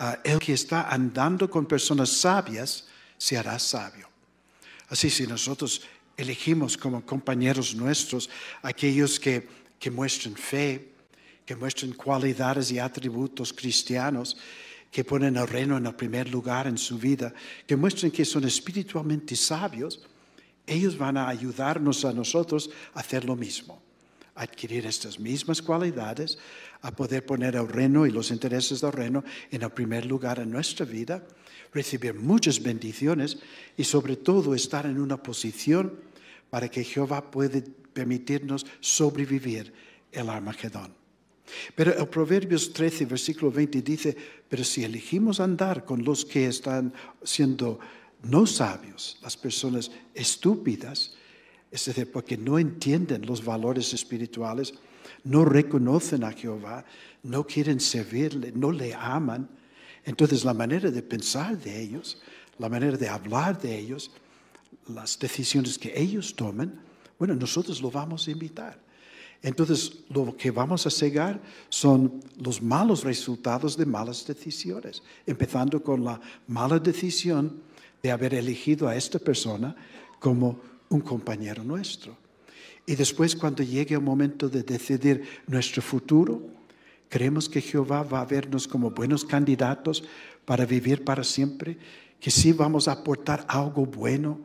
ah, el que está andando con personas sabias se hará sabio. Así si nosotros elegimos como compañeros nuestros aquellos que, que muestren fe, que muestren cualidades y atributos cristianos, que ponen el reino en el primer lugar en su vida, que muestren que son espiritualmente sabios, ellos van a ayudarnos a nosotros a hacer lo mismo, adquirir estas mismas cualidades, a poder poner el reino y los intereses del reino en el primer lugar en nuestra vida, recibir muchas bendiciones y sobre todo estar en una posición para que Jehová pueda permitirnos sobrevivir el Armagedón. Pero el Proverbios 13, versículo 20 dice, pero si elegimos andar con los que están siendo no sabios, las personas estúpidas, es decir, porque no entienden los valores espirituales, no reconocen a Jehová, no quieren servirle, no le aman, entonces la manera de pensar de ellos, la manera de hablar de ellos, las decisiones que ellos tomen, bueno, nosotros lo vamos a invitar. Entonces, lo que vamos a cegar son los malos resultados de malas decisiones, empezando con la mala decisión de haber elegido a esta persona como un compañero nuestro. Y después, cuando llegue el momento de decidir nuestro futuro, creemos que Jehová va a vernos como buenos candidatos para vivir para siempre, que sí vamos a aportar algo bueno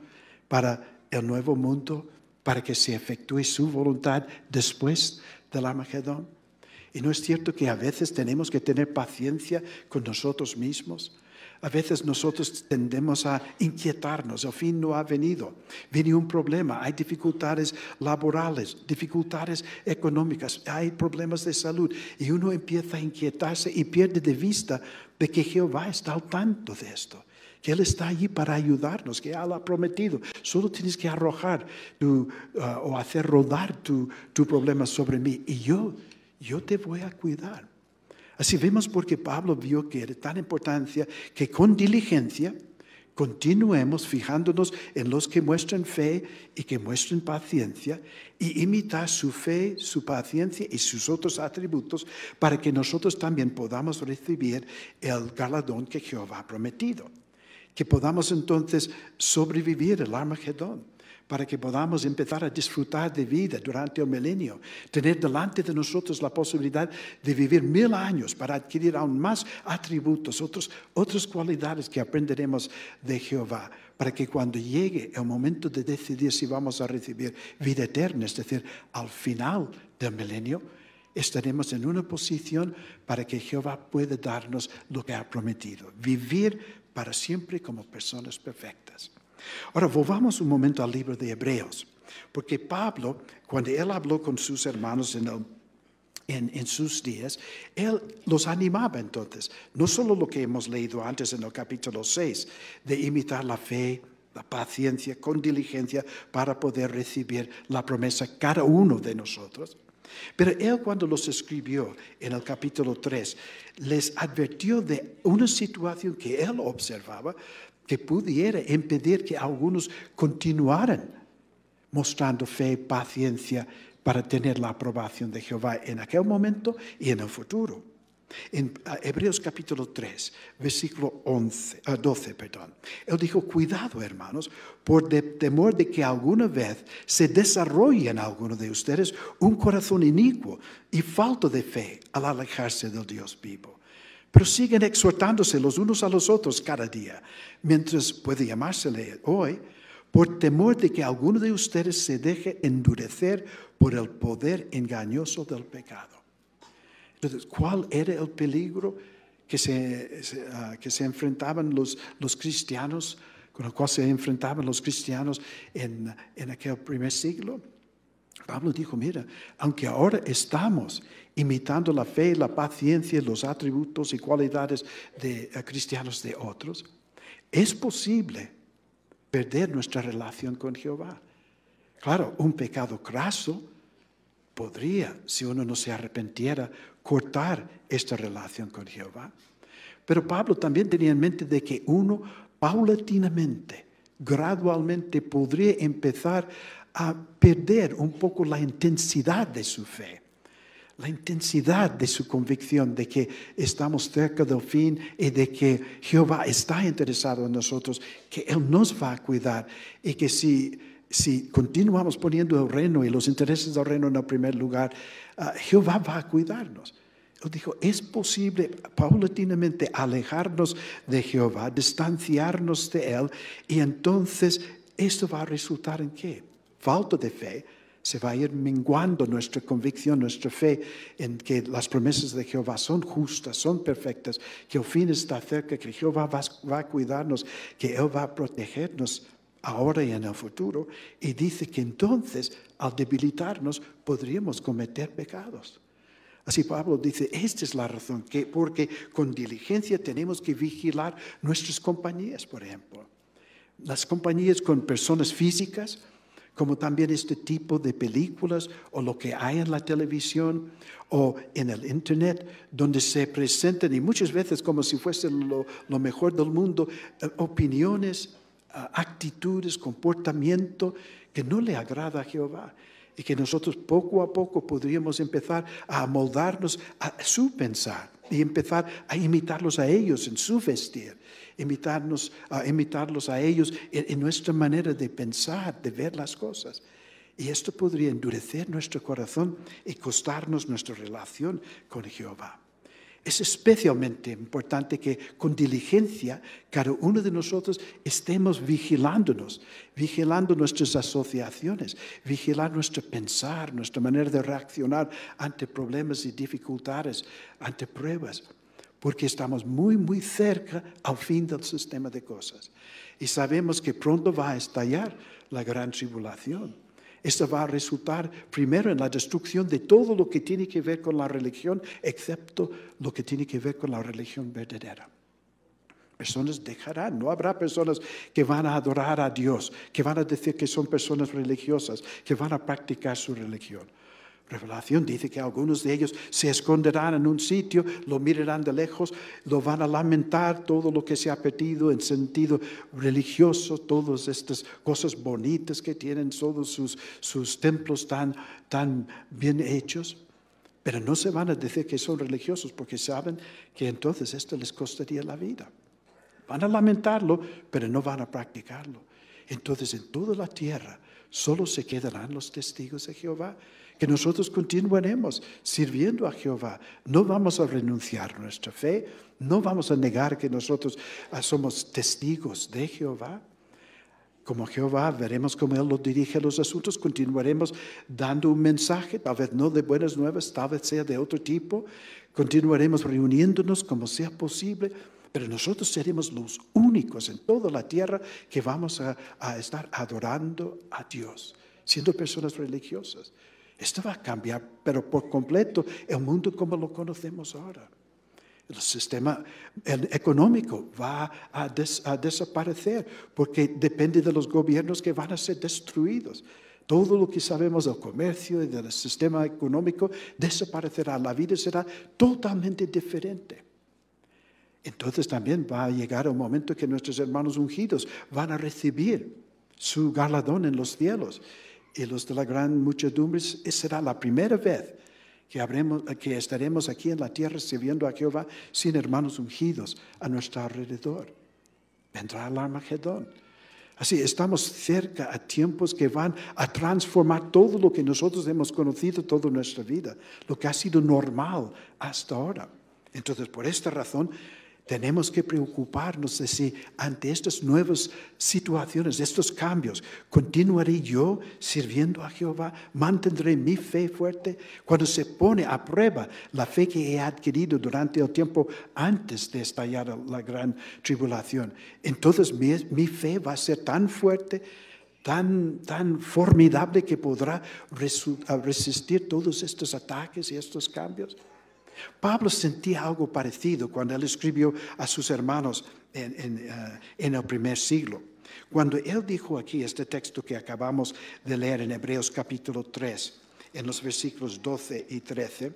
para el nuevo mundo para que se efectúe su voluntad después del Armagedón. Y no es cierto que a veces tenemos que tener paciencia con nosotros mismos. A veces nosotros tendemos a inquietarnos, el fin no ha venido, viene un problema, hay dificultades laborales, dificultades económicas, hay problemas de salud y uno empieza a inquietarse y pierde de vista de que Jehová está al tanto de esto que Él está allí para ayudarnos, que Él ha prometido. Solo tienes que arrojar uh, o hacer rodar tu, tu problema sobre mí y yo, yo te voy a cuidar. Así vemos porque Pablo vio que era tan importancia que con diligencia continuemos fijándonos en los que muestran fe y que muestran paciencia y imitar su fe, su paciencia y sus otros atributos para que nosotros también podamos recibir el galardón que Jehová ha prometido. Que podamos entonces sobrevivir el Armagedón, para que podamos empezar a disfrutar de vida durante el milenio, tener delante de nosotros la posibilidad de vivir mil años para adquirir aún más atributos, otros, otras cualidades que aprenderemos de Jehová, para que cuando llegue el momento de decidir si vamos a recibir vida eterna, es decir, al final del milenio, estaremos en una posición para que Jehová pueda darnos lo que ha prometido, vivir para siempre como personas perfectas. Ahora, volvamos un momento al libro de Hebreos, porque Pablo, cuando él habló con sus hermanos en, sus días, él los animaba entonces, no solo lo que hemos leído antes en el capítulo 6, de imitar la fe, la paciencia, con diligencia, para poder recibir la promesa cada uno de nosotros, pero él cuando los escribió en el capítulo 3, les advirtió de una situación que él observaba que pudiera impedir que algunos continuaran mostrando fe paciencia para tener la aprobación de Jehová en aquel momento y en el futuro. En Hebreos capítulo 3, versículo 11, 12, ah, perdón. Él dijo, cuidado hermanos, por temor de que alguna vez se desarrolle en alguno de ustedes un corazón inicuo y falto de fe al alejarse del Dios vivo. Pero siguen exhortándose los unos a los otros cada día, mientras puede llamársele hoy, por temor de que alguno de ustedes se deje endurecer por el poder engañoso del pecado. Entonces, ¿cuál era el peligro que se, ah, que se enfrentaban los, los cristianos, con el cual se enfrentaban los cristianos en, en aquel primer siglo? Pablo dijo, mira, aunque ahora estamos imitando la fe, la paciencia, los atributos y cualidades de eh, cristianos de otros, es posible perder nuestra relación con Jehová. Claro, un pecado craso podría, si uno no se arrepentiera, cortar esta relación con Jehová. Pero Pablo también tenía en mente de que uno paulatinamente, gradualmente podría empezar a perder un poco la intensidad de su fe, la intensidad de su convicción de que estamos cerca del fin y de que Jehová está interesado en nosotros, que Él nos va a cuidar y que si, si continuamos poniendo el reino y los intereses del reino en el primer lugar, ah, Jehová va a cuidarnos. Él dijo, es posible paulatinamente alejarnos de Jehová, distanciarnos de Él y entonces esto va a resultar en qué? Falta de fe, se va a ir menguando nuestra convicción, nuestra fe en que las promesas de Jehová son justas, son perfectas, que el fin está cerca, que Jehová va, va, a cuidarnos, que Él va a protegernos ahora y en el futuro. Y dice que entonces, al debilitarnos, podríamos cometer pecados. Así Pablo dice, esta es la razón, que porque con diligencia tenemos que vigilar nuestras compañías, por ejemplo. Las compañías con personas físicas, como también este tipo de películas o lo que hay en la televisión o en el Internet, donde se presentan, y muchas veces como si fuese lo, mejor del mundo, eh, opiniones, ah, actitudes, comportamiento que no le agrada a Jehová y que nosotros poco a poco podríamos empezar a amoldarnos a su pensar y empezar a imitarlos a ellos en su vestir imitarnos, a imitarlos a ellos en, nuestra manera de pensar, de ver las cosas. Y esto podría endurecer nuestro corazón y costarnos nuestra relación con Jehová. Es especialmente importante que con diligencia cada uno de nosotros estemos vigilándonos, vigilando nuestras asociaciones, vigilar nuestro pensar, nuestra manera de reaccionar ante problemas y dificultades, ante pruebas porque estamos muy, muy cerca al fin del sistema de cosas. Y sabemos que pronto va a estallar la gran tribulación. Esto va a resultar primero en la destrucción de todo lo que tiene que ver con la religión, excepto lo que tiene que ver con la religión verdadera. Personas dejarán, no habrá personas que van a adorar a Dios, que van a decir que son personas religiosas, que van a practicar su religión. Revelación dice que algunos de ellos se esconderán en un sitio, lo mirarán de lejos, lo van a lamentar todo lo que se ha perdido en sentido religioso, todas estas cosas bonitas que tienen, todos sus, sus templos tan, tan bien hechos. Pero no se van a decir que son religiosos porque saben que entonces esto les costaría la vida. Van a lamentarlo, pero no van a practicarlo. Entonces en toda la tierra solo se quedarán los testigos de Jehová que nosotros continuaremos sirviendo a Jehová. No vamos a renunciar a nuestra fe, no vamos a negar que nosotros ah, somos testigos de Jehová. Como Jehová, veremos cómo Él lo dirige a los asuntos, continuaremos dando un mensaje, tal vez no de buenas nuevas, tal vez sea de otro tipo, continuaremos reuniéndonos como sea posible, pero nosotros seremos los únicos en toda la tierra que vamos a, a estar adorando a Dios, siendo personas religiosas. Esto va a cambiar, pero por completo, el mundo como lo conocemos ahora. El sistema económico va a, desaparecer porque depende de los gobiernos que van a ser destruidos. Todo lo que sabemos del comercio y del sistema económico desaparecerá. La vida será totalmente diferente. Entonces también va a llegar un momento que nuestros hermanos ungidos van a recibir su galardón en los cielos y los de la gran muchedumbre, será la primera vez que, estaremos aquí en la tierra sirviendo a Jehová sin hermanos ungidos a nuestro alrededor. Vendrá el Armagedón. Así, estamos cerca a tiempos que van a transformar todo lo que nosotros hemos conocido toda nuestra vida, lo que ha sido normal hasta ahora. Entonces, por esta razón, tenemos que preocuparnos de si ante estas nuevas situaciones, estos cambios, continuaré yo sirviendo a Jehová, mantendré mi fe fuerte. Cuando se pone a prueba la fe que he adquirido durante el tiempo antes de estallar la gran tribulación, entonces mi, mi fe va a ser tan fuerte, tan, tan formidable que podrá resistir todos estos ataques y estos cambios. Pablo sentía algo parecido cuando él escribió a sus hermanos en, eh, el primer siglo. Cuando él dijo aquí este texto que acabamos de leer en Hebreos capítulo 3, en los versículos 12 y 13,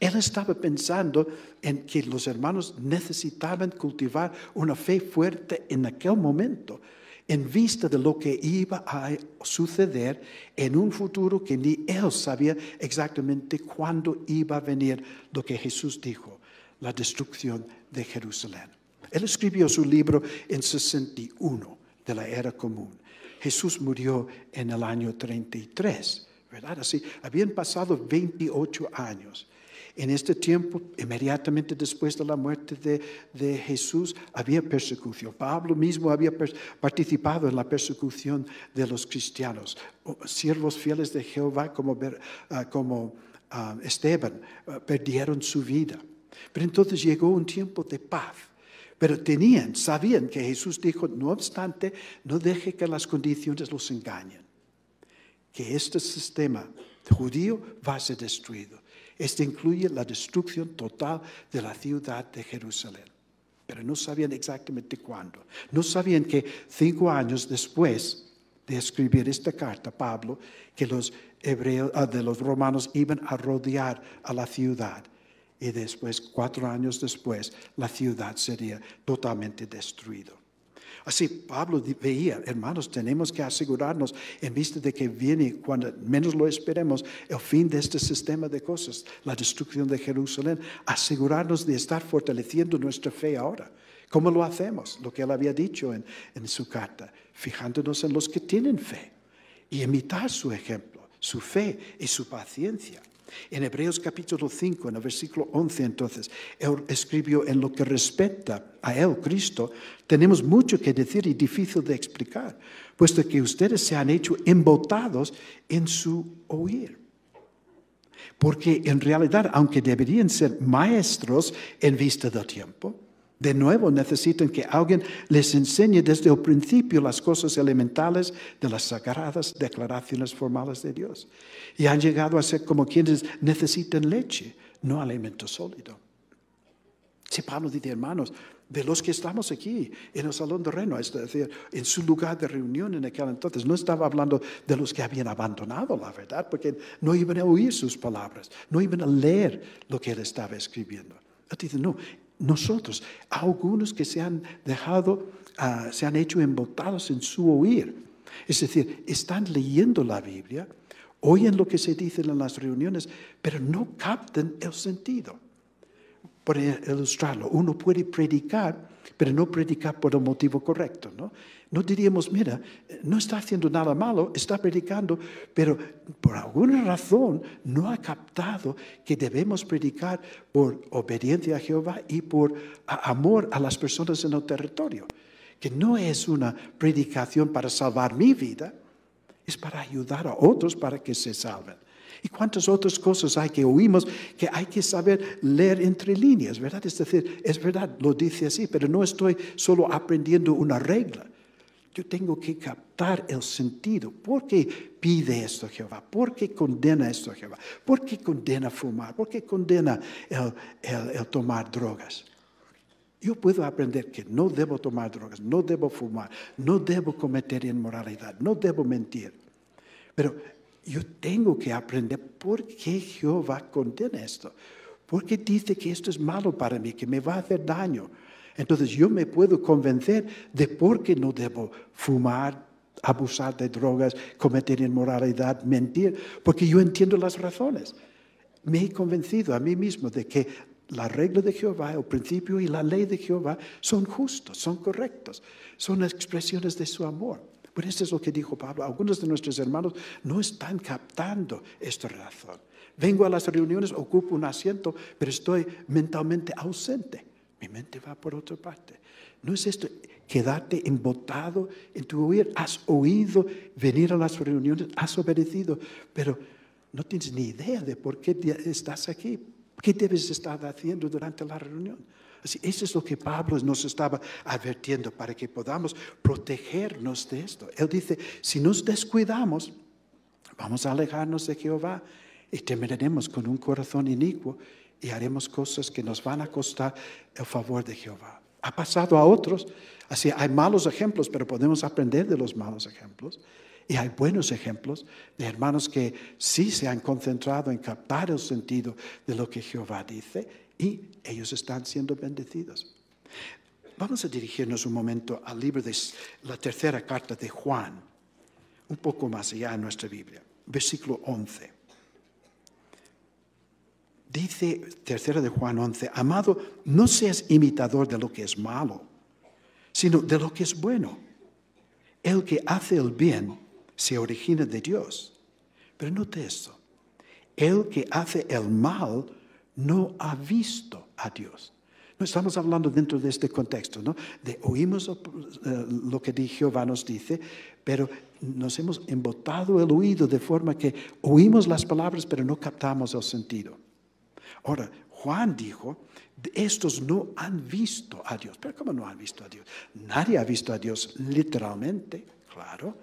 él estaba pensando en que los hermanos necesitaban cultivar una fe fuerte en aquel momento en vista de lo que iba a suceder en un futuro que ni él sabía exactamente cuándo iba a venir lo que Jesús dijo, la destrucción de Jerusalén. Él escribió su libro en 61 de la era común. Jesús murió en el año 33, ¿verdad? Así, habían pasado 28 años. En este tiempo, inmediatamente después de la muerte de, Jesús, había persecución. Pablo mismo había participado en la persecución de los cristianos. Siervos fieles de Jehová como, ah, como ah, Esteban ah, perdieron su vida. Pero entonces llegó un tiempo de paz. Pero tenían, sabían que Jesús dijo, no obstante, no deje que las condiciones los engañen. Que este sistema judío va a ser destruido. Esto incluye la destrucción total de la ciudad de Jerusalén. Pero no sabían exactamente cuándo. No sabían que cinco años después de escribir esta carta, Pablo, que los hebreos, ah, de los romanos iban a rodear a la ciudad. Y después, cuatro años después, la ciudad sería totalmente destruida. Así Pablo veía, hermanos, tenemos que asegurarnos en vista de que viene, cuando menos lo esperemos, el fin de este sistema de cosas, la destrucción de Jerusalén, asegurarnos de estar fortaleciendo nuestra fe ahora. ¿Cómo lo hacemos? Lo que él había dicho en, en su carta, fijándonos en los que tienen fe y imitar su ejemplo, su fe y su paciencia. En Hebreos capítulo 5, en el versículo 11, entonces, él escribió en lo que respecta a él, Cristo, tenemos mucho que decir y difícil de explicar, puesto que ustedes se han hecho embotados en su oír. Porque en realidad, aunque deberían ser maestros en vista del tiempo, de nuevo necesitan que alguien les enseñe desde el principio las cosas elementales de las sagradas declaraciones formales de Dios. Y han llegado a ser como quienes necesitan leche, no alimento sólido. Si Pablo dice, hermanos, de los que estamos aquí en el Salón de Reino, es decir, en su lugar de reunión en aquel entonces, no estaba hablando de los que habían abandonado la verdad, porque no iban a oír sus palabras, no iban a leer lo que él estaba escribiendo. Él dice, no, nosotros, algunos que se han dejado, ah, se han hecho embotados en su oír. Es decir, están leyendo la Biblia, oyen lo que se dice en las reuniones, pero no captan el sentido. Por ilustrarlo, uno puede predicar, pero no predicar por el motivo correcto, ¿no? No diríamos, mira, no está haciendo nada malo, está predicando, pero por alguna razón no ha captado que debemos predicar por obediencia a Jehová y por amor a las personas en el territorio. Que no es una predicación para salvar mi vida, es para ayudar a otros para que se salven. ¿Y cuántas otras cosas hay que oímos que hay que saber leer entre líneas, verdad? Es decir, es verdad, lo dice así, pero no estoy solo aprendiendo una regla. Yo tengo que captar el sentido. ¿Por qué pide esto Jehová? ¿Por qué condena esto Jehová? ¿Por qué condena fumar? ¿Por qué condena el, tomar drogas? Yo puedo aprender que no debo tomar drogas, no debo fumar, no debo cometer inmoralidad, no debo mentir. Pero yo tengo que aprender por qué Jehová condena esto. ¿Por qué dice que esto es malo para mí, que me va a hacer daño? Entonces yo me puedo convencer de por qué no debo fumar, abusar de drogas, cometer inmoralidad, mentir, porque yo entiendo las razones. Me he convencido a mí mismo de que la regla de Jehová, el principio y la ley de Jehová son justos, son correctos, son expresiones de su amor. Por eso es lo que dijo Pablo. Algunos de nuestros hermanos no están captando esta razón. Vengo a las reuniones, ocupo un asiento, pero estoy mentalmente ausente. Mi mente va por otra parte. No es esto, quedarte embotado en tu oír. Has oído venir a las reuniones, has obedecido, pero no tienes ni idea de por qué estás aquí. ¿Qué debes estar haciendo durante la reunión? Así, eso es lo que Pablo nos estaba advirtiendo para que podamos protegernos de esto. Él dice, si nos descuidamos, vamos a alejarnos de Jehová y terminaremos con un corazón inicuo y haremos cosas que nos van a costar el favor de Jehová. Ha pasado a otros, así hay malos ejemplos, pero podemos aprender de los malos ejemplos. Y hay buenos ejemplos de hermanos que sí se han concentrado en captar el sentido de lo que Jehová dice y ellos están siendo bendecidos. Vamos a dirigirnos un momento al libro de la tercera carta de Juan, un poco más allá en nuestra Biblia, versículo 11. Dice tercera de Juan 11, amado, no seas imitador de lo que es malo, sino de lo que es bueno. El que hace el bien se origina de Dios. Pero note esto, el que hace el mal no ha visto a Dios. No estamos hablando dentro de este contexto, ¿no? Oímos eh, lo que Jehová nos dice, pero nos hemos embotado el oído de forma que oímos las palabras, pero no captamos el sentido. Ahora, Juan dijo, estos no han visto a Dios. Pero ¿cómo no han visto a Dios? Nadie ha visto a Dios literalmente, claro.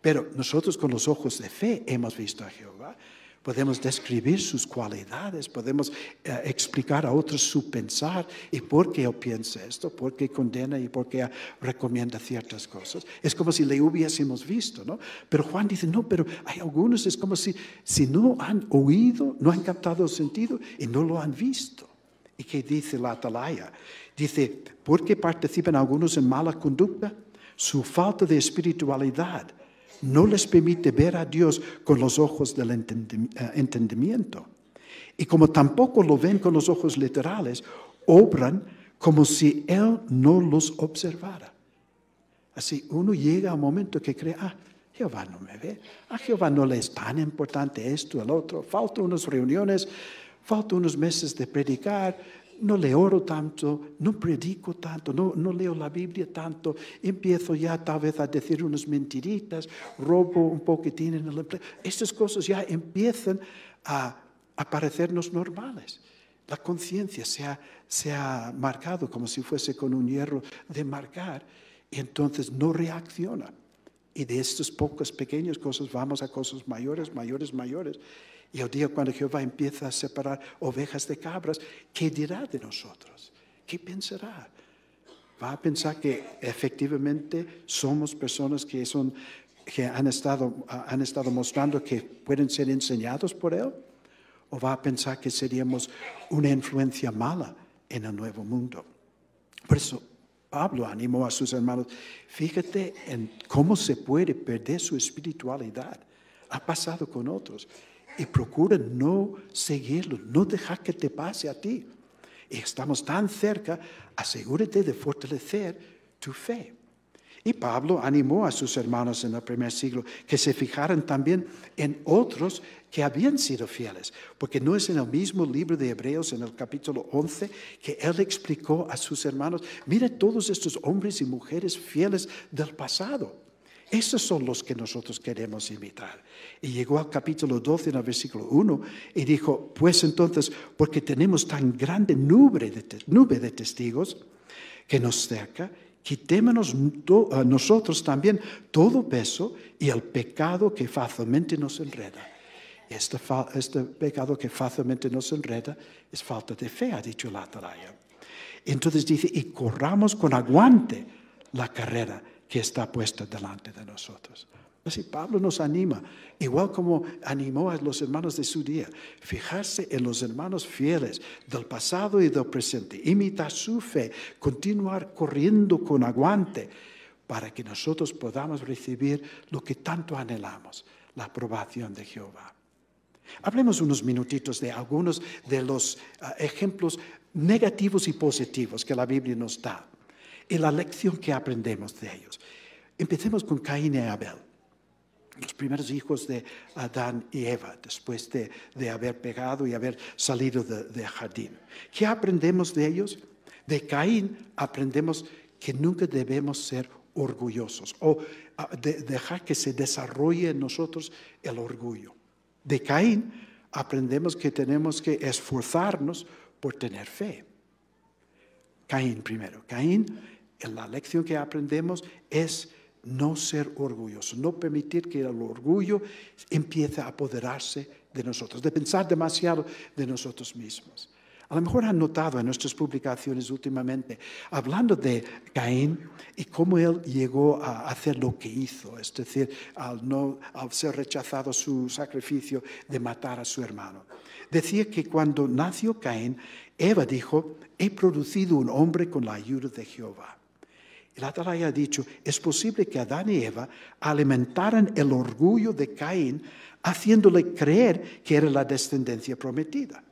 Pero nosotros con los ojos de fe hemos visto a Jehová podemos describir sus cualidades, podemos eh, explicar a otros su pensar y por qué él piensa esto, por qué condena y por qué recomienda ciertas cosas. Es como si le hubiésemos visto, ¿no? Pero Juan dice, no, pero hay algunos, es como si, si no han oído, no han captado el sentido y no lo han visto. ¿Y qué dice la atalaya? Dice, ¿por qué participan algunos en mala conducta? Su falta de espiritualidad no les permite ver a Dios con los ojos del eh, entendimiento. Y como tampoco lo ven con los ojos literales, obran como si Él no los observara. Así uno llega a un momento que cree, ah, Jehová no me ve, a Jehová no le es tan importante esto, el otro, falta unas reuniones, falta unos meses de predicar, no le oro tanto, no predico tanto, no, leo la Biblia tanto, empiezo ya tal vez a decir unas mentiritas, robo un poquitín en el empleo. Estas cosas ya empiezan a, a parecernos normales. La conciencia se ha, se ha marcado como si fuese con un hierro de marcar y entonces no reacciona. Y de estas pocas pequeñas cosas vamos a cosas mayores, mayores, mayores. Y el día cuando Jehová empieza a separar ovejas de cabras, ¿qué dirá de nosotros? ¿Qué pensará? ¿Va a pensar que efectivamente somos personas que, son, que han, estado, han estado mostrando que pueden ser enseñados por Él? ¿O va a pensar que seríamos una influencia mala en el nuevo mundo? Por eso Pablo animó a sus hermanos, fíjate en cómo se puede perder su espiritualidad. Ha pasado con otros y procura no seguirlo, no dejar que te pase a ti. Y estamos tan cerca, asegúrate de fortalecer tu fe. Y Pablo animó a sus hermanos en el primer siglo que se fijaran también en otros que habían sido fieles, porque no es en el mismo libro de Hebreos, en el capítulo 11, que él explicó a sus hermanos, mire todos estos hombres y mujeres fieles del pasado. Esos son los que nosotros queremos imitar. Y llegó al capítulo 12, en el versículo 1, y dijo, pues entonces, porque tenemos tan grande nube de, testigos que nos cerca, quitémonos nosotros también todo peso y el pecado que fácilmente nos enreda. Este, este pecado que fácilmente nos enreda es falta de fe, ha dicho la atalaya. Entonces dice, y corramos con aguante la carrera que está puesta delante de nosotros. Así Pablo nos anima, igual como animó a los hermanos de su día, fijarse en los hermanos fieles del pasado y del presente, imitar su fe, continuar corriendo con aguante para que nosotros podamos recibir lo que tanto anhelamos, la aprobación de Jehová. Hablemos unos minutitos de algunos de los ah, ejemplos negativos y positivos que la Biblia nos da y la lección que aprendemos de ellos. Empecemos con Caín y Abel, los primeros hijos de Adán y Eva, después de, haber pegado y haber salido del jardín. ¿Qué aprendemos de ellos? De Caín aprendemos que nunca debemos ser orgullosos o ah, dejar que se desarrolle en nosotros el orgullo. De Caín aprendemos que tenemos que esforzarnos por tener fe. Caín primero. Caín la lección que aprendemos es no ser orgulloso, no permitir que el orgullo empiece a apoderarse de nosotros, de pensar demasiado de nosotros mismos. A lo mejor han notado en nuestras publicaciones últimamente, hablando de Caín y cómo él llegó a hacer lo que hizo, es decir, al, no, al ser rechazado su sacrificio de matar a su hermano. Decía que cuando nació Caín, Eva dijo, he producido un hombre con la ayuda de Jehová. El Atalaya ha dicho, es posible que Adán y Eva alimentaran el orgullo de Caín, haciéndole creer que era la descendencia prometida.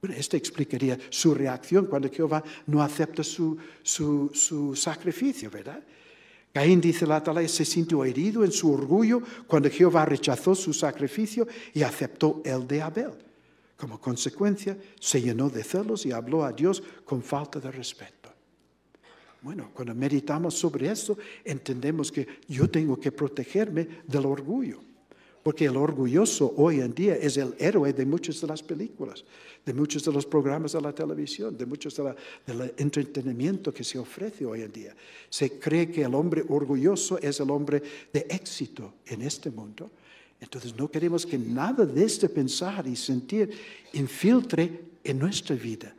Bueno, esto explicaría su reacción cuando Jehová no acepta su, su, sacrificio, ¿verdad? Caín, dice la Atalaya, se sintió herido en su orgullo cuando Jehová rechazó su sacrificio y aceptó el de Abel. Como consecuencia, se llenó de celos y habló a Dios con falta de respeto. Bueno, cuando meditamos sobre esto, entendemos que yo tengo que protegerme del orgullo. Porque el orgulloso hoy en día es el héroe de muchas de las películas, de muchos de los programas de la televisión, de muchos del entretenimiento que se ofrece hoy en día. Se cree que el hombre orgulloso es el hombre de éxito en este mundo. Entonces no queremos que nada de este pensar y sentir infiltre en nuestra vida,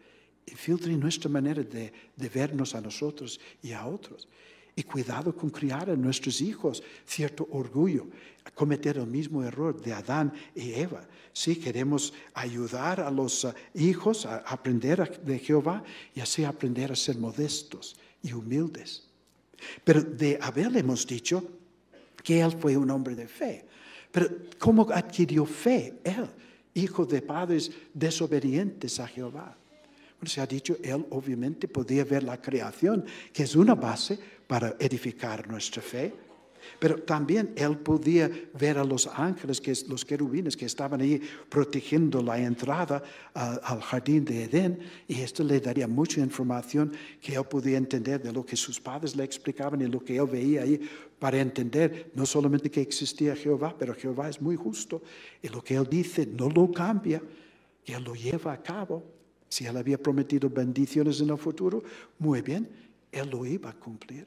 infiltre en nuestra manera de, vernos a nosotros y a otros. Y cuidado con criar a nuestros hijos cierto orgullo, cometer el mismo error de Adán y Eva. Si queremos ayudar a los uh, hijos a aprender de Jehová y así aprender a ser modestos y humildes. Pero de Abel hemos dicho que él fue un hombre de fe. Pero ¿cómo adquirió fe él, hijo de padres desobedientes a Jehová? se ha dicho, él obviamente podía ver la creación, que es una base para edificar nuestra fe. Pero también él podía ver a los ángeles, que los querubines que estaban ahí protegiendo la entrada al jardín de Edén, y esto le daría mucha información que él podía entender de lo que sus padres le explicaban y lo que él veía ahí, para entender no solamente que existía Jehová, pero Jehová es muy justo, y lo que él dice no lo cambia, él lo lleva a cabo. Si él había prometido bendiciones en el futuro, muy bien, él lo iba a cumplir.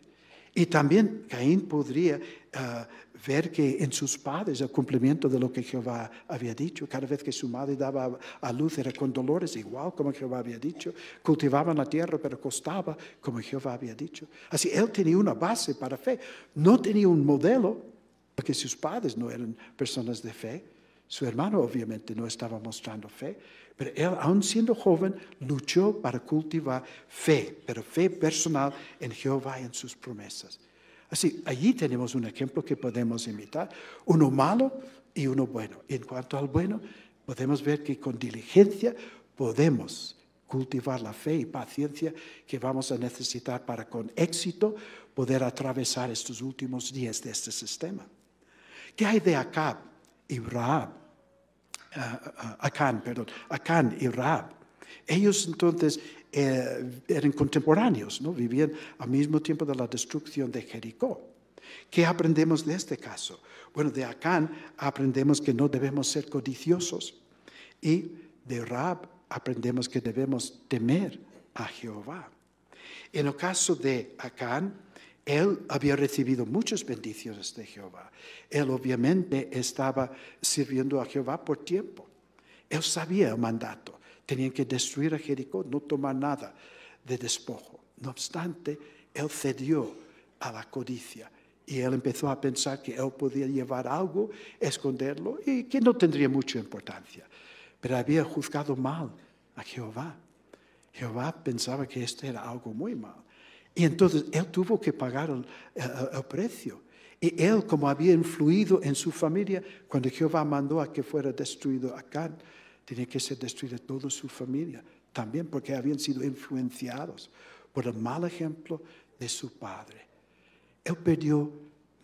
Y también Caín podría ah, ver que en sus padres el cumplimiento de lo que Jehová había dicho. Cada vez que su madre daba a luz era con dolores, igual como Jehová había dicho. Cultivaban la tierra, pero costaba como Jehová había dicho. Así, él tenía una base para fe. No tenía un modelo, porque sus padres no eran personas de fe. Su hermano obviamente no estaba mostrando fe. Pero él, aun siendo joven, luchó para cultivar fe, pero fe personal en Jehová y en sus promesas. Así, allí tenemos un ejemplo que podemos imitar, uno malo y uno bueno. En cuanto al bueno, podemos ver que con diligencia podemos cultivar la fe y paciencia que vamos a necesitar para con éxito poder atravesar estos últimos días de este sistema. ¿Qué hay de Acab y Rahab? Acán, perdón, Acán y Raab. Ellos entonces eh, eran contemporáneos, ¿no? vivían al mismo tiempo de la destrucción de Jericó. ¿Qué aprendemos de este caso? Bueno, de Acán aprendemos que no debemos ser codiciosos y de Raab aprendemos que debemos temer a Jehová. En el caso de Acán, él había recibido muchas bendiciones de Jehová. Él obviamente estaba sirviendo a Jehová por tiempo. Él sabía el mandato. Tenían que destruir a Jericó, no tomar nada de despojo. No obstante, él cedió a la codicia y él empezó a pensar que él podía llevar algo, esconderlo y que no tendría mucha importancia. Pero había juzgado mal a Jehová. Jehová pensaba que esto era algo muy mal. Y entonces él tuvo que pagar el, precio. Y él, como había influido en su familia, cuando Jehová mandó a que fuera destruido Acán, tenía que ser destruida toda su familia, también porque habían sido influenciados por el mal ejemplo de su padre. Él perdió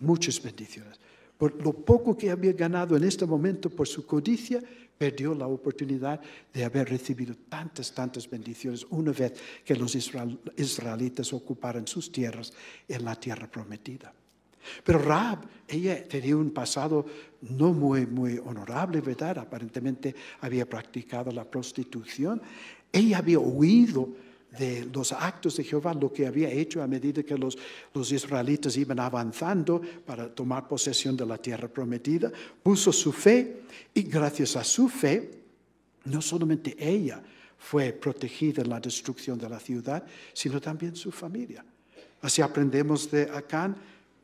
muchas bendiciones. Por lo poco que había ganado en este momento por su codicia, perdió la oportunidad de haber recibido tantas, tantas bendiciones una vez que los israelitas ocuparan sus tierras en la tierra prometida. Pero Raab, ella tenía un pasado no muy, muy honorable, ¿verdad? Aparentemente había practicado la prostitución. Ella había huido de los actos de Jehová, lo que había hecho a medida que los, los israelitas iban avanzando para tomar posesión de la tierra prometida, puso su fe y gracias a su fe, no solamente ella fue protegida en la destrucción de la ciudad, sino también su familia. Así aprendemos de Acán,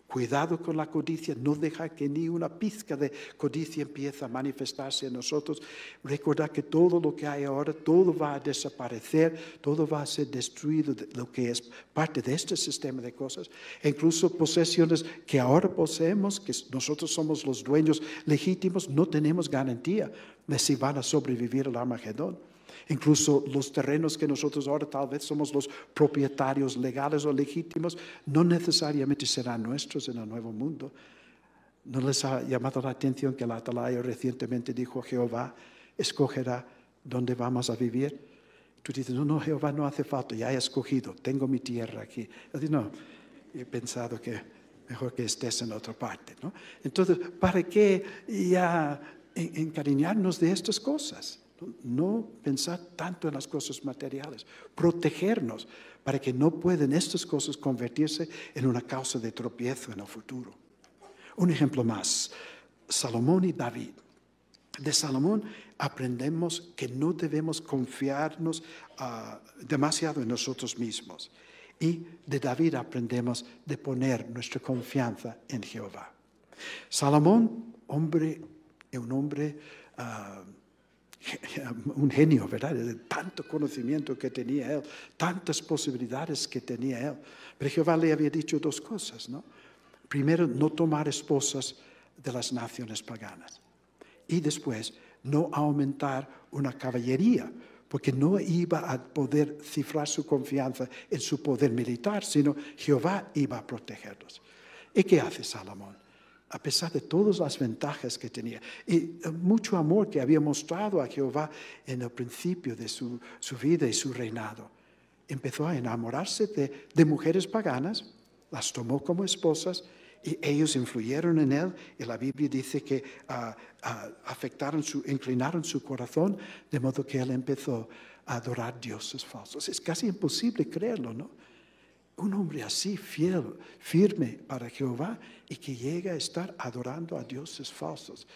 Cuidado con la codicia, no deja que ni una pizca de codicia empiece a manifestarse en nosotros. Recordar que todo lo que hay ahora, todo va a desaparecer, todo va a ser destruido, lo que es parte de este sistema de cosas. E incluso posesiones que ahora poseemos, que nosotros somos los dueños legítimos, no tenemos garantía de si van a sobrevivir al Armagedón. Incluso los terrenos que nosotros ahora tal vez somos los propietarios legales o legítimos, no necesariamente serán nuestros en el nuevo mundo. ¿No les ha llamado la atención que la Atalaya recientemente dijo, Jehová escogerá dónde vamos a vivir? Tú dices, no, no, Jehová no hace falta, ya he escogido, tengo mi tierra aquí. Yo digo, no, he pensado que mejor que estés en otra parte. ¿no? Entonces, ¿para qué ya encariñarnos de estas cosas? No pensar tanto en las cosas materiales, protegernos para que no puedan estas cosas convertirse en una causa de tropiezo en el futuro. Un ejemplo más, Salomón y David. De Salomón aprendemos que no debemos confiarnos ah, demasiado en nosotros mismos. Y de David aprendemos de poner nuestra confianza en Jehová. Salomón, hombre, un hombre ah, un genio, ¿verdad? De tanto conocimiento que tenía él, tantas posibilidades que tenía él. Pero Jehová le había dicho dos cosas, ¿no? Primero, no tomar esposas de las naciones paganas. Y después, no aumentar una caballería, porque no iba a poder cifrar su confianza en su poder militar, sino Jehová iba a protegerlos. ¿Y qué hace Salomón? A pesar de todas las ventajas que tenía y mucho amor que había mostrado a Jehová en el principio de su, vida y su reinado. Empezó a enamorarse de, mujeres paganas, las tomó como esposas y ellos influyeron en él y la Biblia dice que ah, ah, afectaron su, inclinaron su corazón de modo que él empezó a adorar dioses falsos. Es casi imposible creerlo, ¿no? Un hombre así, fiel, firme para Jehová y que llega a estar adorando a dioses falsos,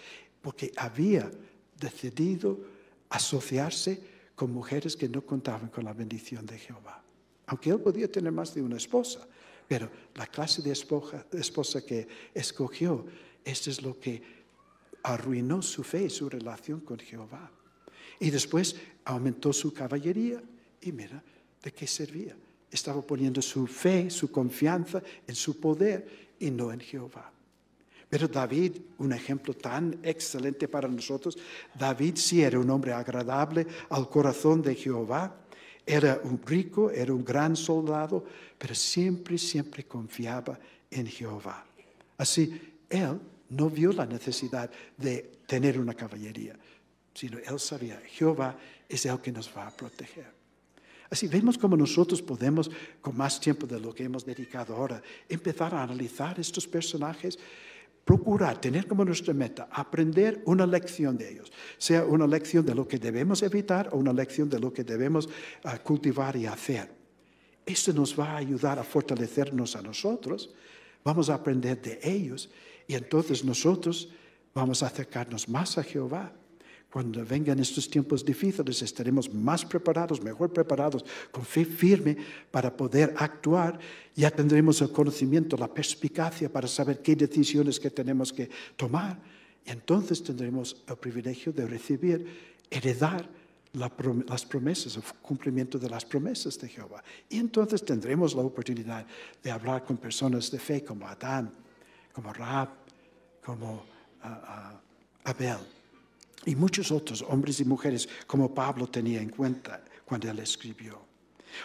porque había decidido asociarse con mujeres que no contaban con la bendición de Jehová. Aunque él podía tener más de una esposa, pero la clase de esposa, que escogió, esto es lo que arruinó su fe y su relación con Jehová. Y después aumentó su caballería y mira de qué servía estaba poniendo su fe, su confianza en su poder y no en Jehová. Pero David, un ejemplo tan excelente para nosotros, David sí era un hombre agradable al corazón de Jehová, era un rico, era un gran soldado, pero siempre, siempre confiaba en Jehová. Así, él no vio la necesidad de tener una caballería, sino él sabía, Jehová es el que nos va a proteger. Así vemos cómo nosotros podemos, con más tiempo de lo que hemos dedicado ahora, empezar a analizar estos personajes, procurar tener como nuestra meta aprender una lección de ellos, sea una lección de lo que debemos evitar o una lección de lo que debemos ah, cultivar y hacer. Esto nos va a ayudar a fortalecernos a nosotros, vamos a aprender de ellos y entonces nosotros vamos a acercarnos más a Jehová cuando vengan estos tiempos difíciles estaremos más preparados, mejor preparados, con fe firme para poder actuar. Ya tendremos el conocimiento, la perspicacia para saber qué decisiones que tenemos que tomar. Y entonces tendremos el privilegio de recibir, heredar las promesas, el cumplimiento de las promesas de Jehová. Y entonces tendremos la oportunidad de hablar con personas de fe como Adán, como Raab, como ah, ah, Abel y muchos otros hombres y mujeres como Pablo tenía en cuenta cuando él escribió.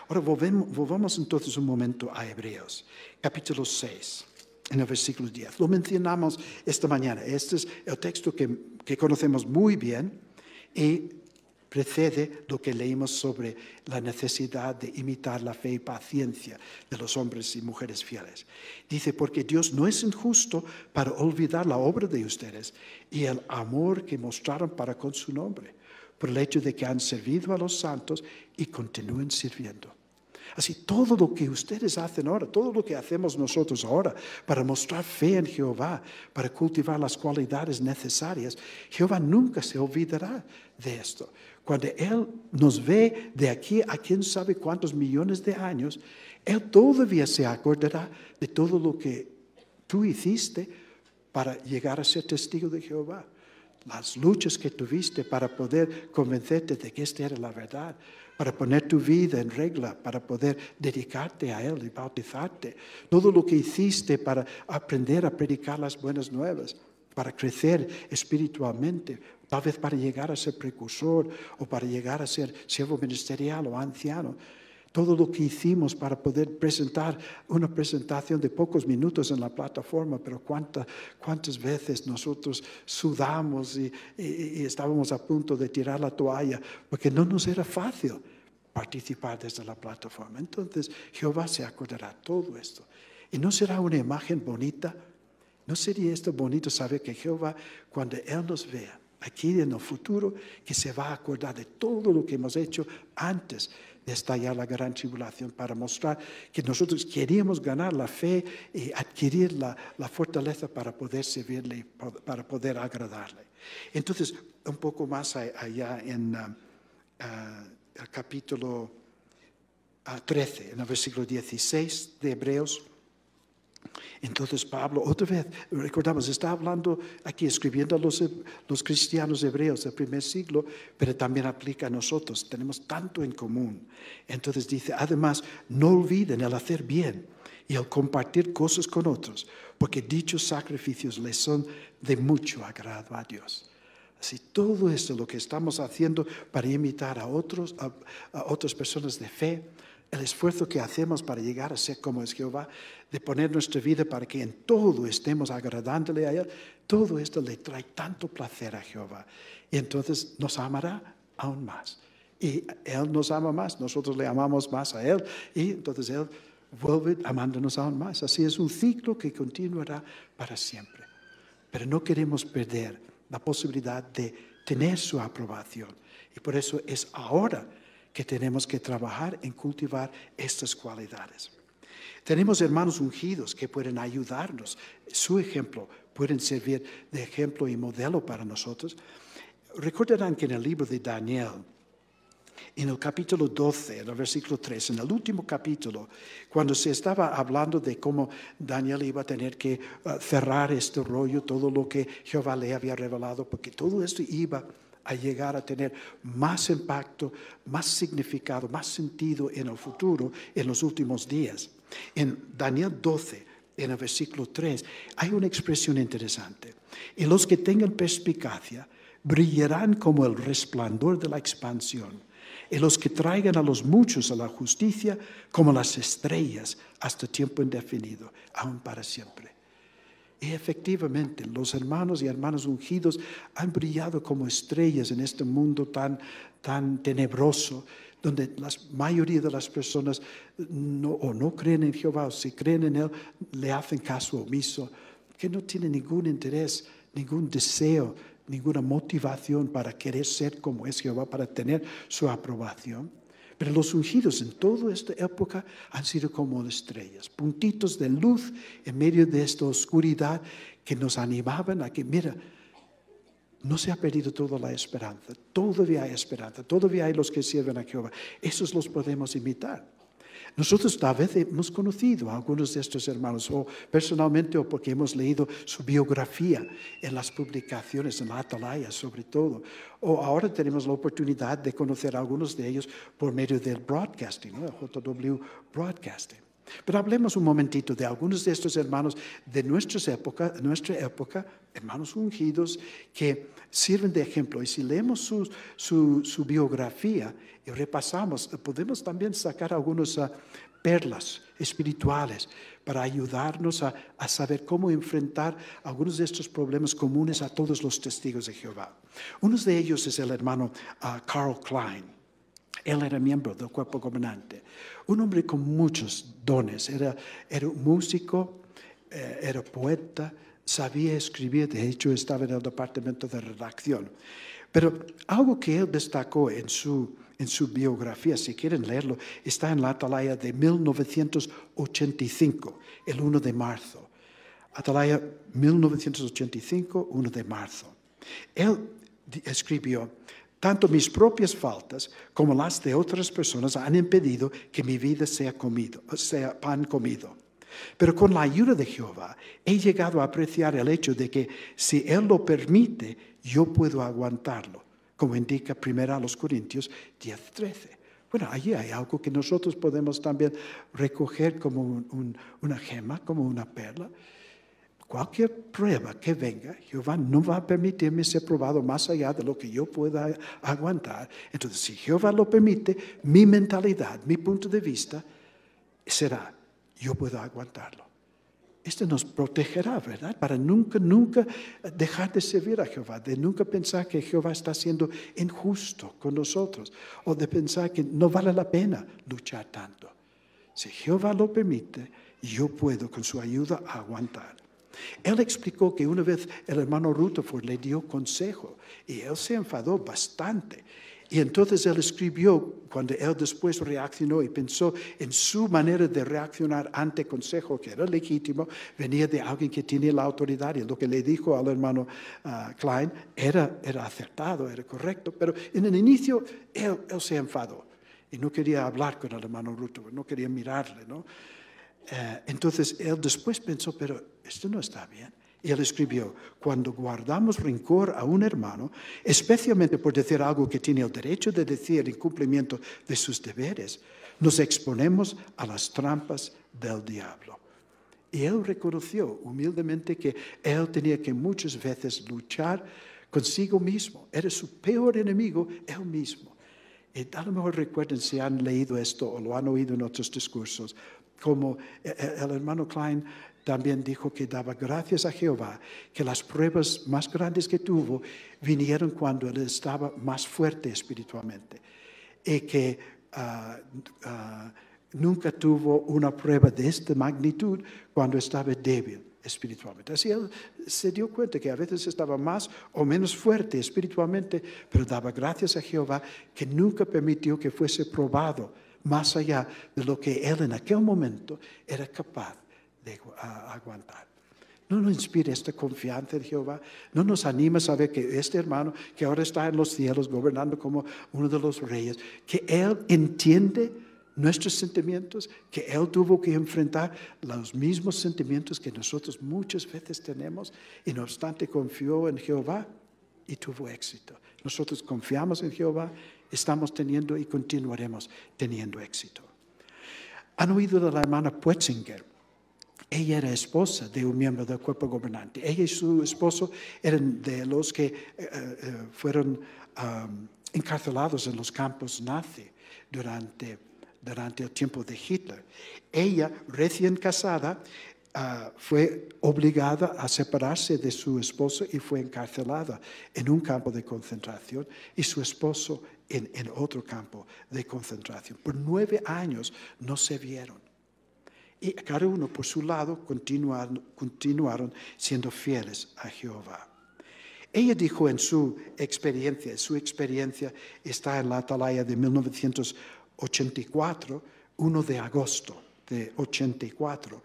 Ahora volvamos entonces un momento a Hebreos, capítulo 6, en el versículo 10. Lo mencionamos esta mañana. Este es el texto que, que conocemos muy bien y precede lo que leímos sobre la necesidad de imitar la fe y paciencia de los hombres y mujeres fieles. Dice, porque Dios no es injusto para olvidar la obra de ustedes y el amor que mostraron para con su nombre, por el hecho de que han servido a los santos y continúen sirviendo. Así, todo lo que ustedes hacen ahora, todo lo que hacemos nosotros ahora para mostrar fe en Jehová, para cultivar las cualidades necesarias, Jehová nunca se olvidará de esto. Cuando Él nos ve de aquí a quién sabe cuántos millones de años, Él todavía se acordará de todo lo que tú hiciste para llegar a ser testigo de Jehová. Las luchas que tuviste para poder convencerte de que esta era la verdad, para poner tu vida en regla, para poder dedicarte a Él y bautizarte. Todo lo que hiciste para aprender a predicar las buenas nuevas, para crecer espiritualmente, tal vez para llegar a ser precursor o para llegar a ser siervo ministerial o anciano todo lo que hicimos para poder presentar una presentación de pocos minutos en la plataforma, pero cuántas veces nosotros sudamos y, estábamos a punto de tirar la toalla, porque no nos era fácil participar desde la plataforma. Entonces Jehová se acordará todo esto. Y no será una imagen bonita, no sería esto bonito saber que Jehová, cuando Él nos vea aquí en el futuro, que se va a acordar de todo lo que hemos hecho antes de estallar la gran tribulación para mostrar que nosotros queríamos ganar la fe y adquirir la, fortaleza para poder servirle, para poder agradarle. Entonces, un poco más allá en uh, uh, el capítulo 13, uh, en el versículo 16 de Hebreos, entonces Pablo, otra vez, recordamos, está hablando aquí, escribiendo a los, los, cristianos hebreos del primer siglo, pero también aplica a nosotros, tenemos tanto en común. Entonces dice, además, no olviden el hacer bien y el compartir cosas con otros, porque dichos sacrificios les son de mucho agrado a Dios. Así, todo esto, lo que estamos haciendo para imitar a, otros, a otras personas de fe, el esfuerzo que hacemos para llegar a ser como es Jehová, de poner nuestra vida para que en todo estemos agradándole a Él, todo esto le trae tanto placer a Jehová. Y entonces nos amará aún más. Y Él nos ama más, nosotros le amamos más a Él y entonces Él vuelve amándonos aún más. Así es un ciclo que continuará para siempre. Pero no queremos perder la posibilidad de tener su aprobación. Y por eso es ahora que tenemos que trabajar en cultivar estas cualidades. Tenemos hermanos ungidos que pueden ayudarnos. Su ejemplo pueden servir de ejemplo y modelo para nosotros. Recordarán que en el libro de Daniel, en el capítulo 12, en el versículo 3, en el último capítulo, cuando se estaba hablando de cómo Daniel iba a tener que uh, cerrar este rollo, todo lo que Jehová le había revelado, porque todo esto iba a llegar a tener más impacto, más significado, más sentido en el futuro, en los últimos días. En Daniel 12, en el versículo 3, hay una expresión interesante. Y los que tengan perspicacia brillarán como el resplandor de la expansión. Y los que traigan a los muchos a la justicia como las estrellas hasta tiempo indefinido, aún para siempre. Y efectivamente, los hermanos y hermanas ungidos han brillado como estrellas en este mundo tan, tan tenebroso, donde la mayoría de las personas o no creen en Jehová, o si creen en Él, le hacen caso omiso, que no tienen ningún interés, ningún deseo, ninguna motivación para querer ser como es Jehová, para tener su aprobación. Pero los ungidos en toda esta época han sido como estrellas, puntitos de luz en medio de esta oscuridad que nos animaban a que, mira, no se ha perdido toda la esperanza, todavía hay esperanza, todavía hay los que sirven a Jehová. Esos los podemos imitar. Nosotros tal vez hemos conocido a algunos de estos hermanos, o personalmente, o porque hemos leído su biografía en las publicaciones, en la Atalaya sobre todo, o ahora tenemos la oportunidad de conocer a algunos de ellos por medio del broadcasting, el JW Broadcasting. Pero hablemos un momentito de algunos de estos hermanos de época, nuestra época, hermanos ungidos, que sirven de ejemplo. Y si leemos su, su, biografía y repasamos, podemos también sacar algunas ah, perlas espirituales para ayudarnos a, a, saber cómo enfrentar algunos de estos problemas comunes a todos los testigos de Jehová. Uno de ellos es el hermano uh, Carl Klein. Él era miembro del cuerpo gobernante, un hombre con muchos dones, era, era músico, eh, era poeta, sabía escribir, de hecho estaba en el departamento de redacción. Pero algo que él destacó en su, en su biografía, si quieren leerlo, está en la Atalaya de 1985, el 1 de marzo. Atalaya 1985, 1 de marzo. Él escribió, tanto mis propias faltas como las de otras personas han impedido que mi vida sea comido, sea pan comido. Pero con la ayuda de Jehová he llegado a apreciar el hecho de que si Él lo permite, yo puedo aguantarlo, como indica primero a los Corintios 10:13. Bueno, allí hay algo que nosotros podemos también recoger como una gema, como una perla. Cualquier prueba que venga, Jehová no va a permitirme ser probado más allá de lo que yo pueda aguantar. Entonces, si Jehová lo permite, mi mentalidad, mi punto de vista será, yo puedo aguantarlo. Esto nos protegerá, ¿verdad? Para nunca, nunca dejar de servir a Jehová, de nunca pensar que Jehová está siendo injusto con nosotros o de pensar que no vale la pena luchar tanto. Si Jehová lo permite, yo puedo con su ayuda aguantar. Él explicó que una vez el hermano Rutherford le dio consejo y él se enfadó bastante. Y entonces él escribió, cuando él después reaccionó y pensó en su manera de reaccionar ante consejo, que era legítimo, venía de alguien que tenía la autoridad. Y lo que le dijo al hermano ah, Klein era, era acertado, era correcto. Pero en el inicio él, él se enfadó y no quería hablar con el hermano Rutherford, no quería mirarle. ¿no? Eh, entonces él después pensó, pero esto no está bien. Y él escribió, cuando guardamos rencor a un hermano, especialmente por decir algo que tiene el derecho de decir en cumplimiento de sus deberes, nos exponemos a las trampas del diablo. Y él reconoció humildemente que él tenía que muchas veces luchar consigo mismo. Era su peor enemigo, él mismo. Y a lo mejor recuerden si han leído esto o lo han oído en otros discursos como eh, eh, el hermano Klein también dijo que daba gracias a Jehová, que las pruebas más grandes que tuvo vinieron cuando él estaba más fuerte espiritualmente y que ah, ah, nunca tuvo una prueba de esta magnitud cuando estaba débil espiritualmente. Así él se dio cuenta que a veces estaba más o menos fuerte espiritualmente, pero daba gracias a Jehová que nunca permitió que fuese probado más allá de lo que él en aquel momento era capaz de aguantar. ¿No nos inspira esta confianza en Jehová? ¿No nos anima a saber que este hermano que ahora está en los cielos gobernando como uno de los reyes, que Él entiende nuestros sentimientos, que Él tuvo que enfrentar los mismos sentimientos que nosotros muchas veces tenemos y no obstante confió en Jehová y tuvo éxito? Nosotros confiamos en Jehová estamos teniendo y continuaremos teniendo éxito. Han oído de la hermana Puetzinger. Ella era esposa de un miembro del cuerpo gobernante. Ella y su esposo eran de los que eh, eh, fueron encarcelados en los campos nazi durante, durante el tiempo de Hitler. Ella, recién casada, Ah, fue obligada a separarse de su esposo y fue encarcelada en un campo de concentración y su esposo en, en otro campo de concentración. Por nueve años no se vieron. Y cada uno por su lado continuaron, siendo fieles a Jehová. Ella dijo en su experiencia, su experiencia está en la atalaya de 1984, 1 de agosto de 84.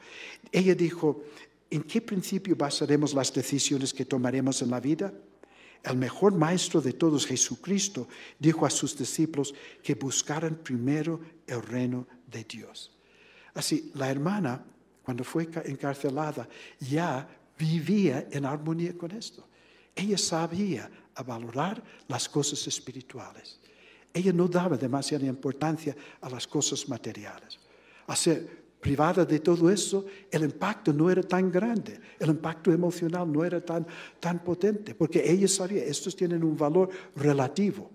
Ella dijo, ¿en qué principio basaremos las decisiones que tomaremos en la vida? El mejor maestro de todos, Jesucristo, dijo a sus discípulos que buscaran primero el reino de Dios. Así, la hermana, cuando fue encarcelada, ya vivía en armonía con esto. Ella sabía valorar las cosas espirituales. Ella no daba demasiada importancia a las cosas materiales a ser privada de todo eso, el impacto no era tan grande, el impacto emocional no era tan, tan potente, porque ella sabía, estos tienen un valor relativo.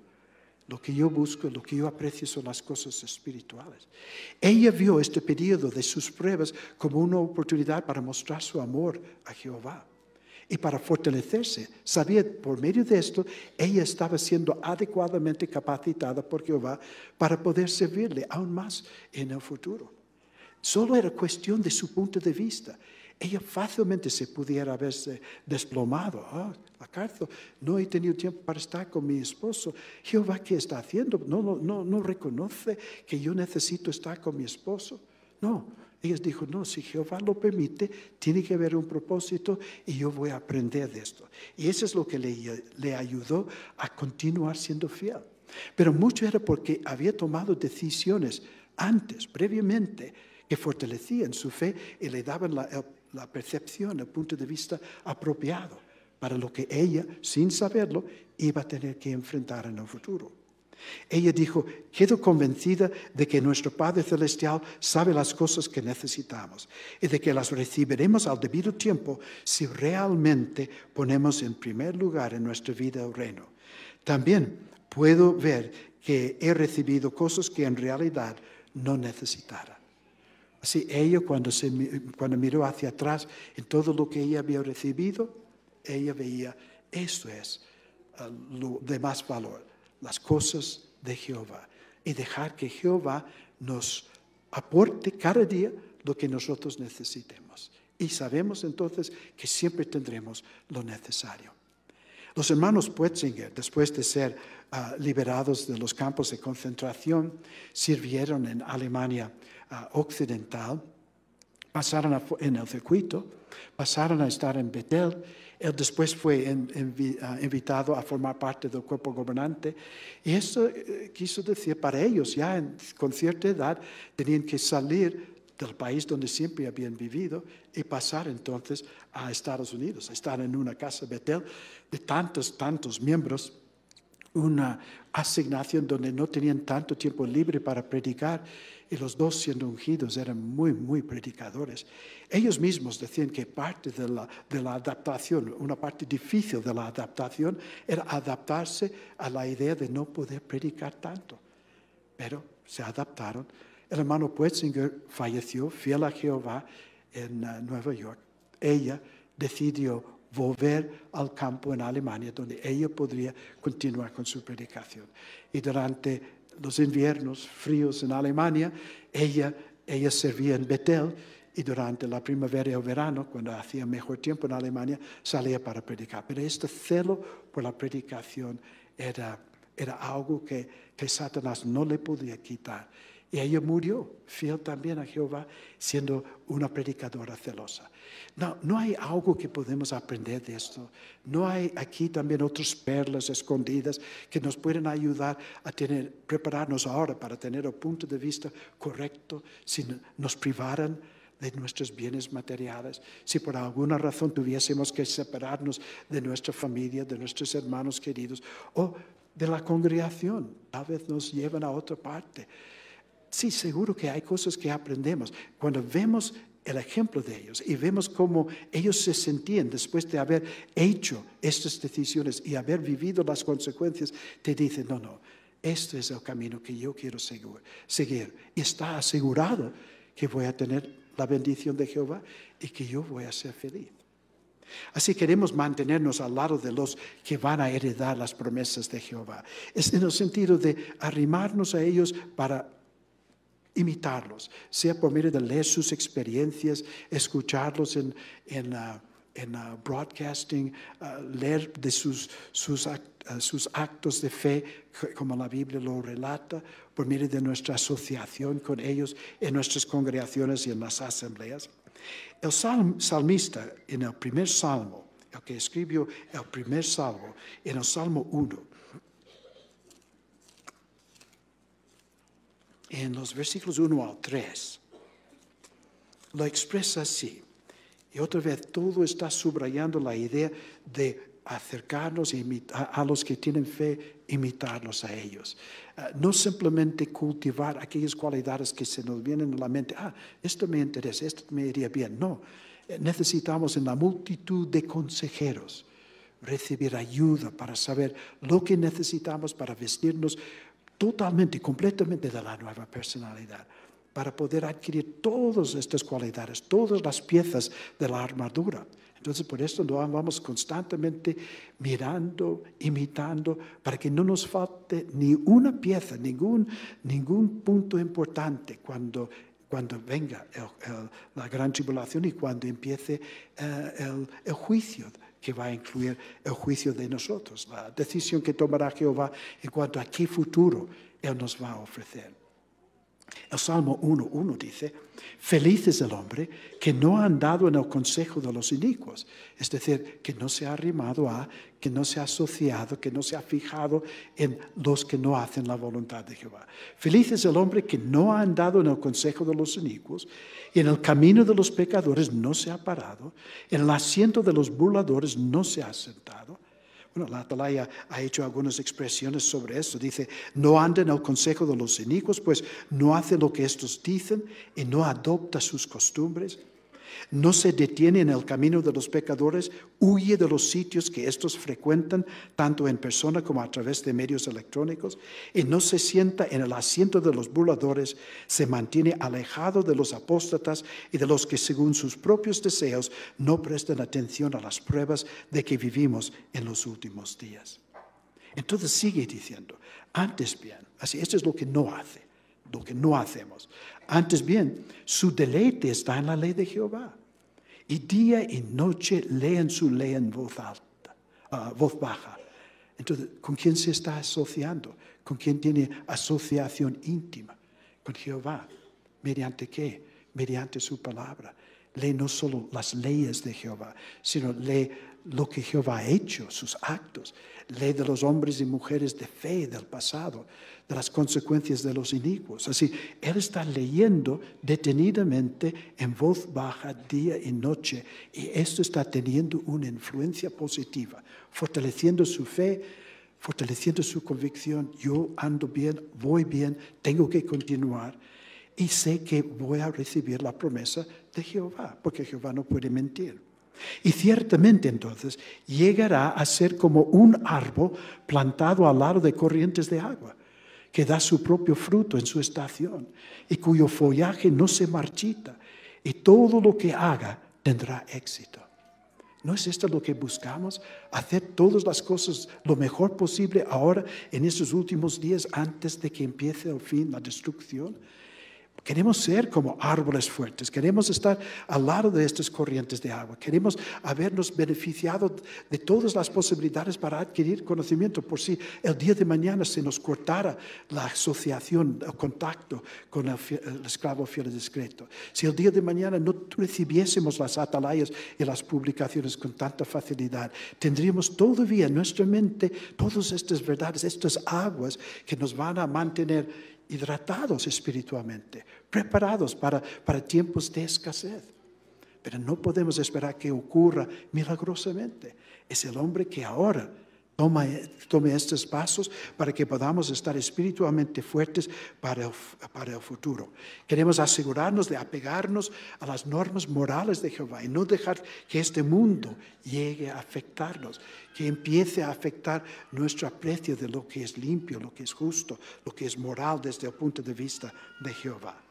Lo que yo busco, lo que yo aprecio son las cosas espirituales. Ella vio este periodo de sus pruebas como una oportunidad para mostrar su amor a Jehová y para fortalecerse. Sabía por medio de esto, ella estaba siendo adecuadamente capacitada por Jehová para poder servirle aún más en el futuro. Solo era cuestión de su punto de vista. Ella fácilmente se pudiera haberse desplomado. Ah, la cárcel, no he tenido tiempo para estar con mi esposo. Jehová, ¿qué está haciendo? No, no, no reconoce que yo necesito estar con mi esposo. No, ella dijo, no, si Jehová lo permite, tiene que haber un propósito y yo voy a aprender de esto. Y eso es lo que le, le ayudó a continuar siendo fiel. Pero mucho era porque había tomado decisiones antes, previamente, que fortalecían su fe y le daban la, percepción, el punto de vista apropiado para lo que ella, sin saberlo, iba a tener que enfrentar en el futuro. Ella dijo, quedo convencida de que nuestro Padre Celestial sabe las cosas que necesitamos y de que las recibiremos al debido tiempo si realmente ponemos en primer lugar en nuestra vida el reino. También puedo ver que he recibido cosas que en realidad no necesitara. Así, ella cuando, se, cuando miró hacia atrás en todo lo que ella había recibido, ella veía, esto es uh, lo de más valor las cosas de Jehová y dejar que Jehová nos aporte cada día lo que nosotros necesitemos. Y sabemos entonces que siempre tendremos lo necesario. Los hermanos Puetzinger, después de ser ah, liberados de los campos de concentración, sirvieron en Alemania Occidental, pasaron en el circuito, pasaron a estar en Betel. Él después fue ah, invitado a formar parte del cuerpo gobernante. Y eso eh, quiso decir, para ellos ya con cierta edad tenían que salir del país donde siempre habían vivido y pasar entonces a Estados Unidos, a estar en una casa Betel de tantos, tantos miembros, una asignación donde no tenían tanto tiempo libre para predicar y los dos siendo ungidos eran muy, muy predicadores. Ellos mismos decían que parte de la, de la adaptación, una parte difícil de la adaptación, era adaptarse a la idea de no poder predicar tanto. Pero se adaptaron. El hermano Puetzinger falleció fiel a Jehová en uh, Nueva York. Ella decidió volver al campo en Alemania, donde ella podría continuar con su predicación. Y durante los inviernos fríos en Alemania, ella, ella servía en Betel y durante la primavera y el verano, cuando hacía mejor tiempo en Alemania, salía para predicar. Pero este celo por la predicación era, era algo que, que Satanás no le podía quitar. Y ella murió, fiel también a Jehová, siendo una predicadora celosa. No, no hay algo que podemos aprender de esto. No hay aquí también otras perlas escondidas que nos pueden ayudar a tener, prepararnos ahora para tener el punto de vista correcto si nos privaran de nuestros bienes materiales, si por alguna razón tuviésemos que separarnos de nuestra familia, de nuestros hermanos queridos o de la congregación, tal vez nos lleven a otra parte. Sí, seguro que hay cosas que aprendemos. Cuando vemos el ejemplo de ellos y vemos cómo ellos se sentían después de haber hecho estas decisiones y haber vivido las consecuencias, te dicen, no, no, este es el camino que yo quiero seguir. Y está asegurado que voy a tener la bendición de Jehová y que yo voy a ser feliz. Así queremos mantenernos al lado de los que van a heredar las promesas de Jehová. Es en el sentido de arrimarnos a ellos para imitarlos, sea por medio de leer sus experiencias, escucharlos en, en, uh, en uh, broadcasting, uh, leer de sus, sus, sus, actos de fe, como la Biblia lo relata, por medio de nuestra asociación con ellos en nuestras congregaciones y en las asambleas. El salmista en el primer salmo, el que escribió el primer salmo, en el salmo 1, en los versículos 1 al 3, lo expresa así. Y otra vez todo está subrayando la idea de acercarnos a, los que tienen fe, imitarlos a ellos. Ah, no simplemente cultivar aquellas cualidades que se nos vienen a la mente, ah, esto me interesa, esto me iría bien. No, eh, necesitamos en la multitud de consejeros recibir ayuda para saber lo que necesitamos para vestirnos totalmente y completamente de la nueva personalidad para poder adquirir todas estas cualidades, todas las piezas de la armadura. Entonces, por esto vamos constantemente mirando, imitando, para que no nos falte ni una pieza, ningún, ningún punto importante cuando, cuando venga la gran tribulación y cuando empiece eh, el juicio que va a incluir el juicio de nosotros, la decisión que tomará Jehová en cuanto a qué futuro Él nos va a ofrecer. El Salmo 1.1 dice, feliz es el hombre que no ha andado en el consejo de los inicuos, es decir, que no se ha arrimado a, que no se ha asociado, que no se ha fijado en los que no hacen la voluntad de Jehová. Feliz es el hombre que no ha andado en el consejo de los inicuos y en el camino de los pecadores no se ha parado, en el asiento de los burladores no se ha sentado bueno, la atalaya ha hecho algunas expresiones sobre eso. Dice, no anda en el consejo de los inicuos, pues no hace lo que estos dicen y no adopta sus costumbres no se detiene en el camino de los pecadores, huye de los sitios que estos frecuentan, tanto en persona como a través de medios electrónicos, y no se sienta en el asiento de los burladores, se mantiene alejado de los apóstatas y de los que según sus propios deseos no prestan atención a las pruebas de que vivimos en los últimos días. Entonces sigue diciendo, antes bien, así, esto es lo que no hace, lo que no hacemos. Antes bien, su deleite está en la ley de Jehová. Y día y noche leen su ley en voz alta, ah, voz baja. Entonces, ¿con quién se está asociando? ¿Con quién tiene asociación íntima? Con Jehová. ¿Mediante qué? Mediante su palabra. Lee no solo las leyes de Jehová, sino lee lo que Jehová ha hecho, sus actos. Lee de los hombres y mujeres de fe del pasado de las consecuencias de los inicuos. Así, él está leyendo detenidamente en voz baja día y noche y esto está teniendo una influencia positiva, fortaleciendo su fe, fortaleciendo su convicción. Yo ando bien, voy bien, tengo que continuar y sé que voy a recibir la promesa de Jehová, porque Jehová no puede mentir. Y ciertamente entonces llegará a ser como un árbol plantado al lado de corrientes de agua que da su propio fruto en su estación y cuyo follaje no se marchita y todo lo que haga tendrá éxito. ¿No es esto lo que buscamos? Hacer todas las cosas lo mejor posible ahora en estos últimos días antes de que empiece el fin, la destrucción. Queremos ser como árboles fuertes, queremos estar al lado de estas corrientes de agua, queremos habernos beneficiado de todas las posibilidades para adquirir conocimiento. Por si el día de mañana se nos cortara la asociación, el contacto con el, esclavo fiel y discreto. Si el día de mañana no recibiésemos las atalayas y las publicaciones con tanta facilidad, tendríamos todavía en nuestra mente todas estas verdades, estas aguas que nos van a mantener hidratados espiritualmente, preparados para, para tiempos de escasez. Pero no podemos esperar que ocurra milagrosamente. Es el hombre que ahora Toma, tome estos pasos para que podamos estar espiritualmente fuertes para para el futuro. Queremos asegurarnos de apegarnos a las normas morales de Jehová y no dejar que este mundo llegue a afectarnos, que empiece a afectar nuestro aprecio de lo que es limpio, lo que es justo, lo que es moral desde el punto de vista de Jehová.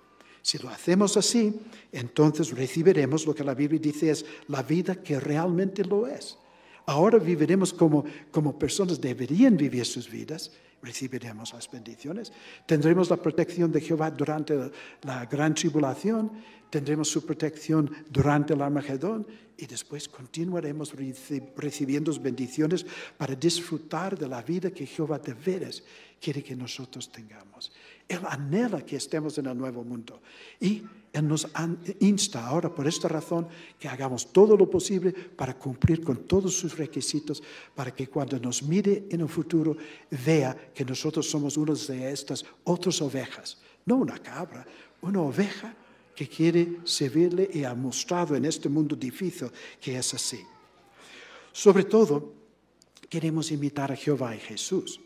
Si lo hacemos así, entonces recibiremos lo que la Biblia dice es la vida que realmente lo es Ahora viviremos como, como personas deberían vivir sus vidas, recibiremos las bendiciones, tendremos la protección de Jehová durante la, gran tribulación, tendremos su protección durante el Armagedón. Y después continuaremos recibiendo bendiciones para disfrutar de la vida que Jehová de veras quiere que nosotros tengamos. Él anhela que estemos en el nuevo mundo. Y él nos insta ahora por esta razón que hagamos todo lo posible para cumplir con todos sus requisitos, para que cuando nos mire en el futuro vea que nosotros somos unos de estas otras ovejas, no una cabra, una oveja que quiere servirle y ha mostrado en este mundo difícil que es así. Sobre todo, queremos imitar a Jehová y Jesús.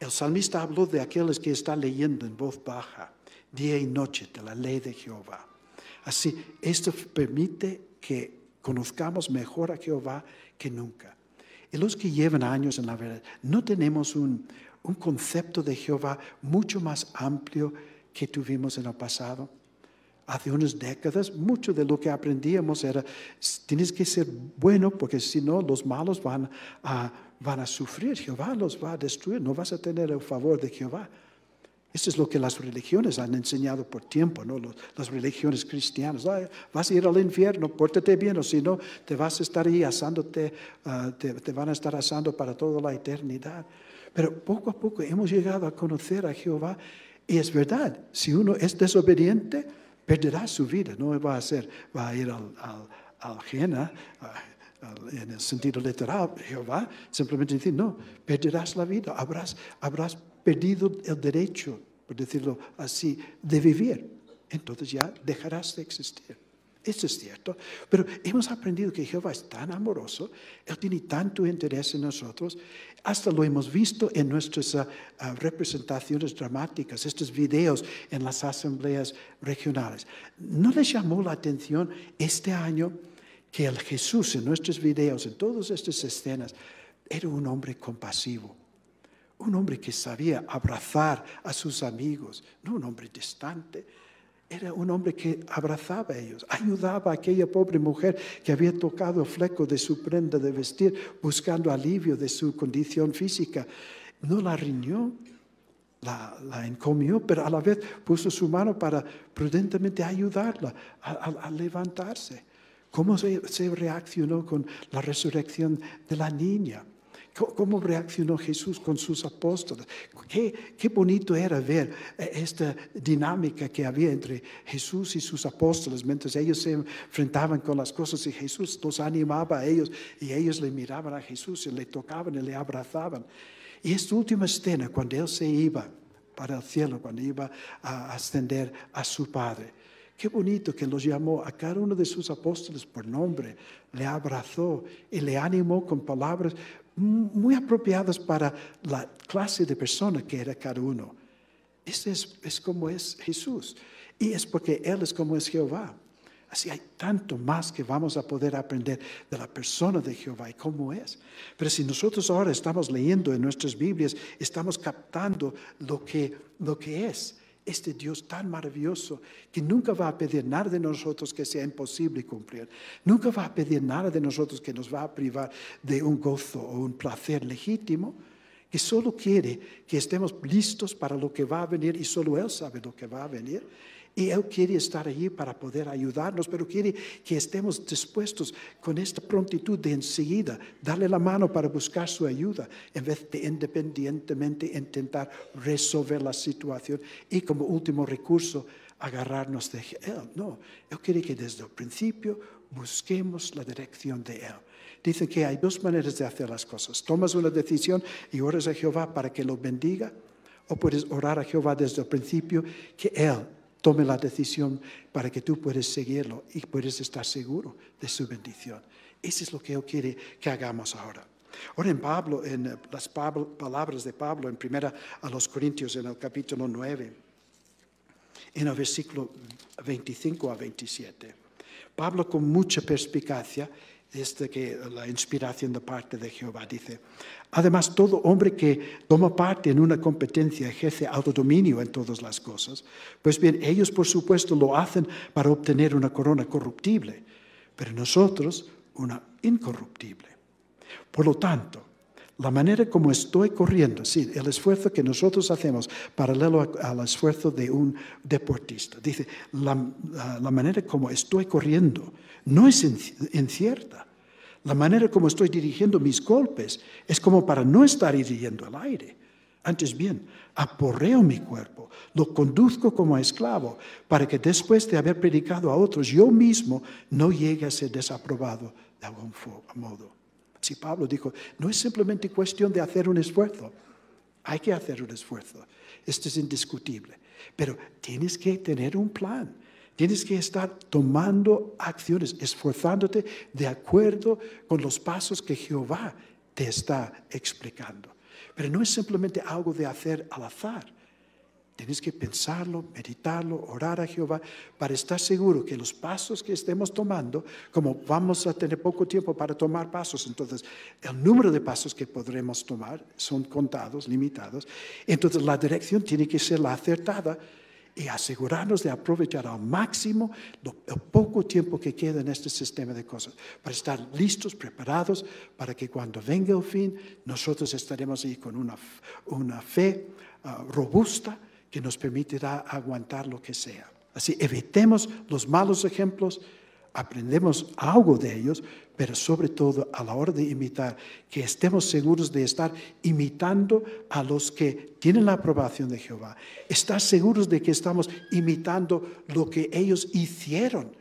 El salmista habló de aquellos que están leyendo en voz baja día y noche de la ley de Jehová. Así, esto permite que conozcamos mejor a Jehová que nunca. Y los que llevan años en la verdad, no tenemos un, un concepto de Jehová mucho más amplio que tuvimos en el pasado. Hace unas décadas, mucho de lo que aprendíamos era, tienes que ser bueno porque si no, los malos van a, van a sufrir, Jehová los va a destruir, no vas a tener el favor de Jehová. Esto es lo que las religiones han enseñado por tiempo, ¿no? las religiones cristianas. vas a ir al infierno, pórtate bien, o si no, te vas a estar ahí asándote, ah, te, van a estar asando para toda la eternidad. Pero poco a poco hemos llegado a conocer a Jehová Y es verdad, si uno es desobediente, perderá su vida, no va a ser, va a ir al, al, Jena, en el sentido literal, Jehová simplemente dice, no, perderás la vida, habrás, habrás perdido el derecho, por decirlo así, de vivir. Entonces ya dejarás de existir. Eso es cierto, pero hemos aprendido que Jehová es tan amoroso, Él tiene tanto interés en nosotros, hasta lo hemos visto en nuestras ah, ah, representaciones dramáticas, estos videos en las asambleas regionales. ¿No les llamó la atención este año que el Jesús en nuestros videos, en todas estas escenas, era un hombre compasivo? Un hombre que sabía abrazar a sus amigos, no un hombre distante, era un hombre que abrazaba a ellos, ayudaba a aquella pobre mujer que había tocado el fleco de su prenda de vestir, buscando alivio de su condición física. No la riñó, la, encomió, pero a la vez puso su mano para prudentemente ayudarla a, levantarse. ¿Cómo se reaccionó con la resurrección de la niña? ¿Cómo reaccionó Jesús con sus apóstoles? Qué, qué, bonito era ver eh, esta dinámica que había entre Jesús y sus apóstoles mientras ellos se enfrentaban con las cosas y Jesús los animaba a ellos y ellos le miraban a Jesús y le tocaban y le abrazaban. Y esta última escena, cuando Él se iba para el cielo, cuando iba a ascender a su Padre, Qué bonito que los llamó a cada uno de sus apóstoles por nombre, le abrazó y le animó con palabras muy apropiadas para la clase de persona que era cada uno. Ese es, es como es Jesús. Y es porque Él es como es Jehová. Así hay tanto más que vamos a poder aprender de la persona de Jehová y cómo es. Pero si nosotros ahora estamos leyendo en nuestras Biblias, estamos captando lo que, lo que es este Dios tan maravilloso que nunca va a pedir nada de nosotros que sea imposible cumplir. Nunca va a pedir nada de nosotros que nos va a privar de un gozo o un placer legítimo, que solo quiere que estemos listos para lo que va a venir y solo Él sabe lo que va a venir y Él quiere estar allí para poder ayudarnos, pero quiere que estemos dispuestos con esta prontitud de enseguida darle la mano para buscar su ayuda, en vez de independientemente intentar resolver la situación y como último recurso agarrarnos de Él. No, Él quiere que desde el principio busquemos la dirección de Él. Dicen que hay dos maneras de hacer las cosas. Tomas una decisión y oras a Jehová para que lo bendiga, o puedes orar a Jehová desde el principio que Él tome la decisión para que tú puedas seguirlo y puedes estar seguro de su bendición. Eso es lo que Él quiere que hagamos ahora. Ahora en Pablo, en las palabras de Pablo, en primera a los Corintios, en el capítulo 9, en el versículo 25 a 27. Pablo con mucha perspicacia este que la inspiración de parte de Jehová dice. Además, todo hombre que toma parte en una competencia ejerce autodominio en todas las cosas. Pues bien, ellos por supuesto lo hacen para obtener una corona corruptible, pero nosotros una incorruptible. Por lo tanto, la manera como estoy corriendo, sí, el esfuerzo que nosotros hacemos paralelo al esfuerzo de un deportista. Dice, la, la manera como estoy corriendo no es incierta. La manera como estoy dirigiendo mis golpes es como para no estar hiriendo el aire. Antes bien, aporreo mi cuerpo, lo conduzco como esclavo, para que después de haber predicado a otros, yo mismo no llegue a ser desaprobado de algún modo. Si Pablo dijo, no es simplemente cuestión de hacer un esfuerzo, hay que hacer un esfuerzo. Esto es indiscutible. Pero tienes que tener un plan. Tienes que estar tomando acciones, esforzándote de acuerdo con los pasos que Jehová te está explicando. Pero no es simplemente algo de hacer al azar. Tienes que pensarlo, meditarlo, orar a Jehová para estar seguro que los pasos que estemos tomando, como vamos a tener poco tiempo para tomar pasos, entonces el número de pasos que podremos tomar son contados, limitados, entonces la dirección tiene que ser la acertada y asegurarnos de aprovechar al máximo el poco tiempo que queda en este sistema de cosas, para estar listos, preparados, para que cuando venga el fin, nosotros estaremos ahí con una, una fe ah, robusta que nos permitirá aguantar lo que sea. Así evitemos los malos ejemplos, aprendemos algo de ellos, pero sobre todo a la hora de imitar, que estemos seguros de estar imitando a los que tienen la aprobación de Jehová. Estar seguros de que estamos imitando lo que ellos hicieron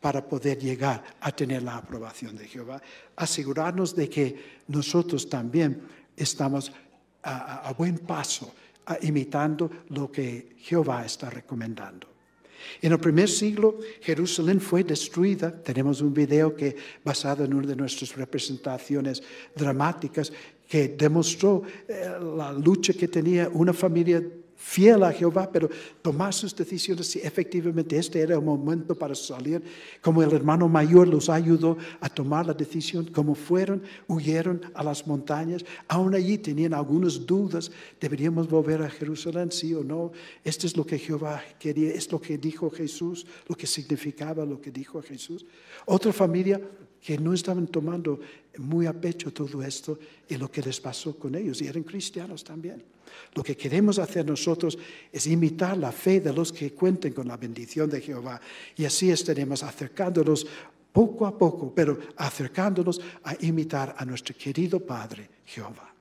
para poder llegar a tener la aprobación de Jehová. Asegurarnos de que nosotros también estamos a, buen paso imitando lo que Jehová está recomendando. En el primer siglo, Jerusalén fue destruida. Tenemos un video que, basado en una de nuestras representaciones dramáticas, que demostró eh, la lucha que tenía una familia fiel a Jehová, pero tomar sus decisiones si efectivamente este era el momento para salir, como el hermano mayor los ayudó a tomar la decisión, como fueron, huyeron a las montañas, aún allí tenían algunas dudas, deberíamos volver a Jerusalén, sí o no, esto es lo que Jehová quería, es lo que dijo Jesús, lo que significaba lo que dijo Jesús. Otra familia que no estaban tomando muy a pecho todo esto y lo que les pasó con ellos, y eran cristianos también. Lo que queremos hacer nosotros es imitar la fe de los que cuenten con la bendición de Jehová, y así estaremos acercándonos poco a poco, pero acercándonos a imitar a nuestro querido Padre Jehová.